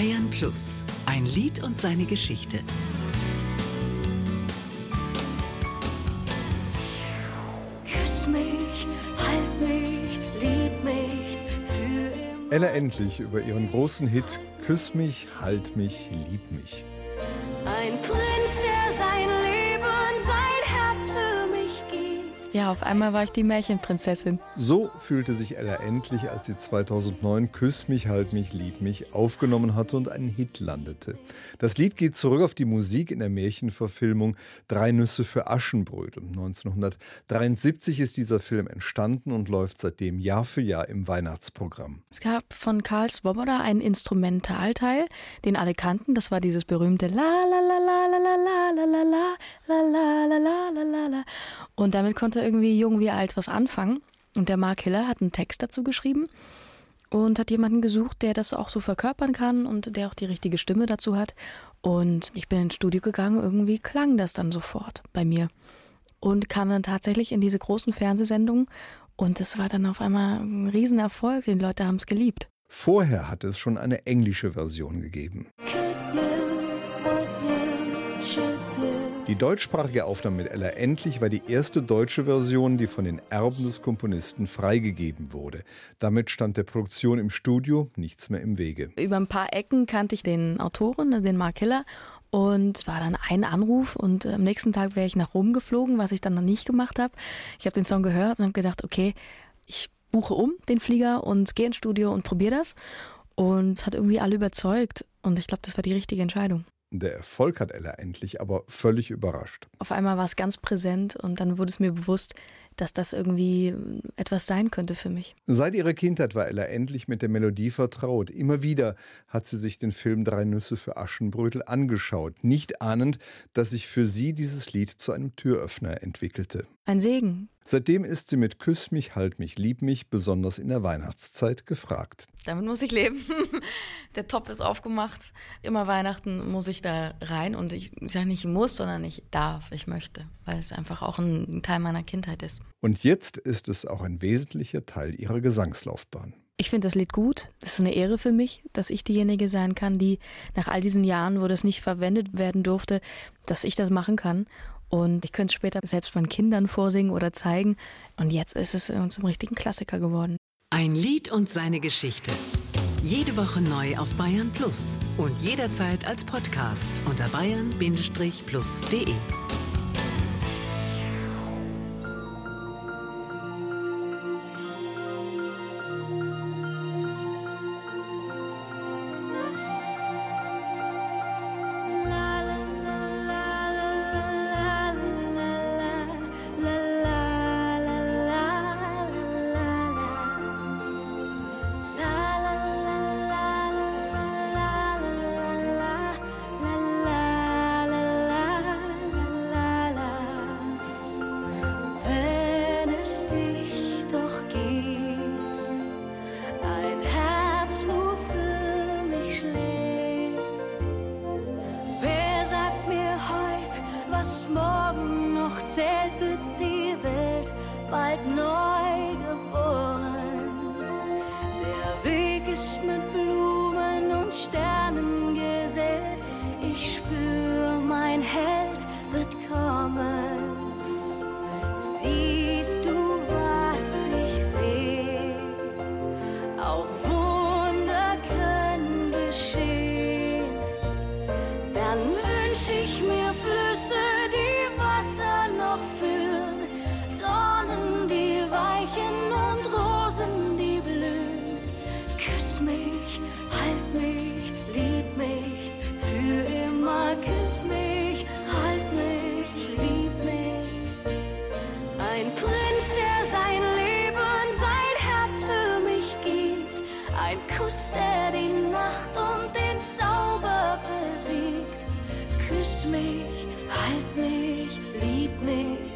Bayern Plus. Ein Lied und seine Geschichte. Küss mich, halt mich, lieb mich für immer. Ella Endlich über ihren großen Hit Küss mich, halt mich, lieb mich. Ja, auf einmal war ich die Märchenprinzessin. So fühlte sich Ella Endlich, als sie 2009 Küss mich, halt mich, lieb mich aufgenommen hatte und einen Hit landete. Das Lied geht zurück auf die Musik in der Märchenverfilmung Drei Nüsse für Aschenbrödel. 1973 ist dieser Film entstanden und läuft seitdem Jahr für Jahr im Weihnachtsprogramm. Es gab von Karl Swoboda einen Instrumentalteil, den alle kannten. Das war dieses berühmte La la la la la la la la la la la la la la la la la. Und damit konnte irgendwie jung wie alt was anfangen. Und der Mark Hiller hat einen Text dazu geschrieben und hat jemanden gesucht, der das auch so verkörpern kann und der auch die richtige Stimme dazu hat. Und ich bin ins Studio gegangen, irgendwie klang das dann sofort bei mir. Und kam dann tatsächlich in diese großen Fernsehsendungen und es war dann auf einmal ein Riesenerfolg. Die Leute haben es geliebt. Vorher hatte es schon eine englische Version gegeben. Could Die deutschsprachige Aufnahme mit Ella Endlich war die erste deutsche Version, die von den Erben des Komponisten freigegeben wurde. Damit stand der Produktion im Studio nichts mehr im Wege. Über ein paar Ecken kannte ich den Autoren, den Mark Hiller. Und war dann ein Anruf und äh, am nächsten Tag wäre ich nach Rom geflogen, was ich dann noch nicht gemacht habe. Ich habe den Song gehört und habe gedacht, okay, ich buche um den Flieger und gehe ins Studio und probiere das. Und es hat irgendwie alle überzeugt. Und ich glaube, das war die richtige Entscheidung. Der Erfolg hat Ella Endlich aber völlig überrascht. Auf einmal war es ganz präsent und dann wurde es mir bewusst, dass das irgendwie etwas sein könnte für mich. Seit ihrer Kindheit war Ella Endlich mit der Melodie vertraut. Immer wieder hat sie sich den Film Drei Nüsse für Aschenbrödel angeschaut, nicht ahnend, dass sich für sie dieses Lied zu einem Türöffner entwickelte. Ein Segen. Seitdem ist sie mit Küss mich, halt mich, lieb mich besonders in der Weihnachtszeit gefragt. Damit muss ich leben. Der Topf ist aufgemacht. Immer Weihnachten muss ich da rein und ich sage nicht muss, sondern ich darf, ich möchte, weil es einfach auch ein Teil meiner Kindheit ist. Und jetzt ist es auch ein wesentlicher Teil ihrer Gesangslaufbahn. Ich finde das Lied gut. Das ist eine Ehre für mich, dass ich diejenige sein kann, die nach all diesen Jahren, wo das nicht verwendet werden durfte, dass ich das machen kann. Und ich könnte es später selbst meinen Kindern vorsingen oder zeigen. Und jetzt ist es zum richtigen Klassiker geworden. Ein Lied und seine Geschichte. Jede Woche neu auf Bayern Plus und jederzeit als Podcast unter bayern-plus.de. no Ein Kuss, der die Nacht und den Zauber besiegt. Küss mich, halt mich, lieb mich.